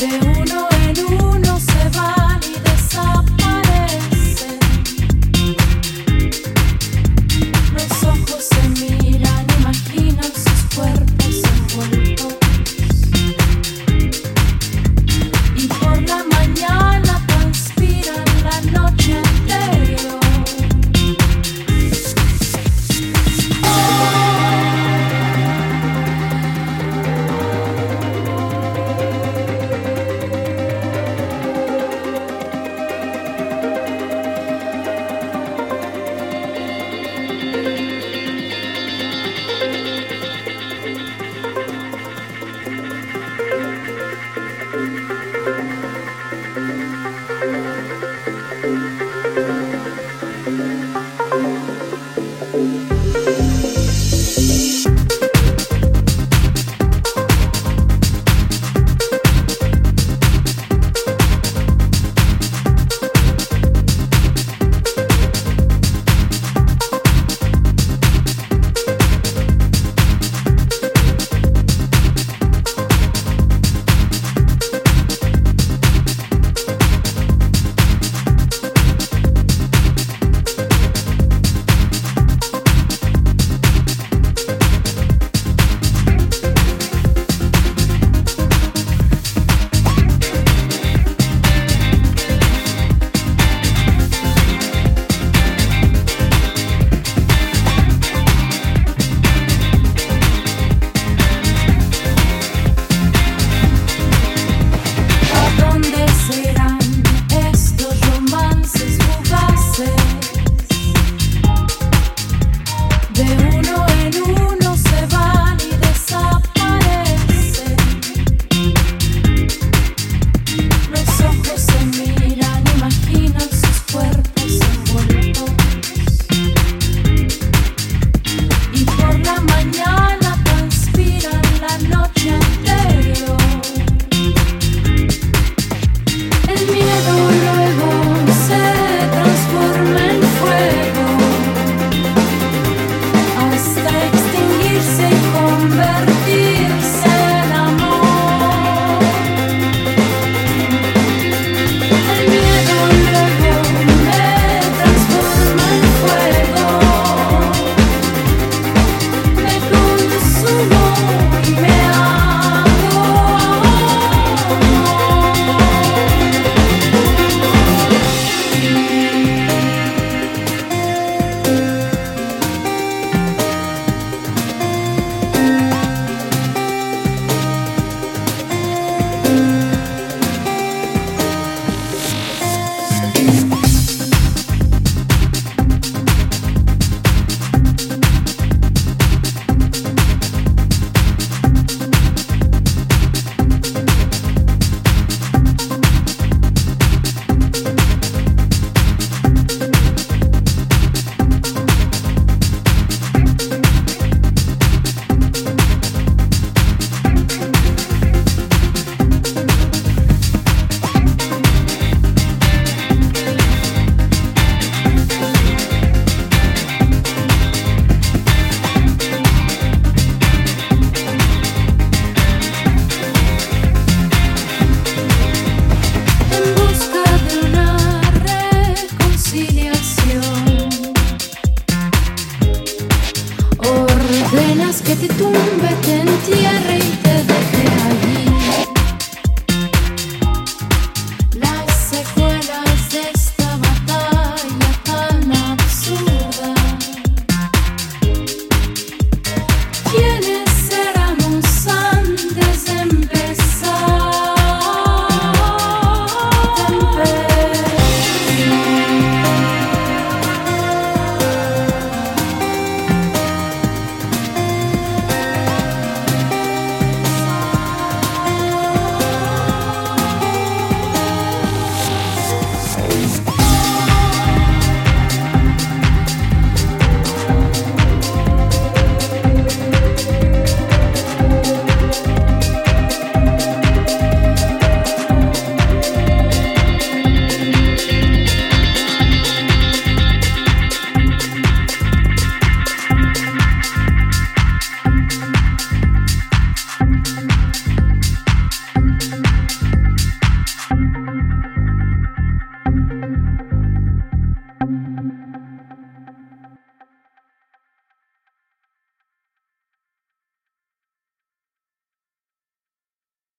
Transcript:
de uno que tumbe, te y te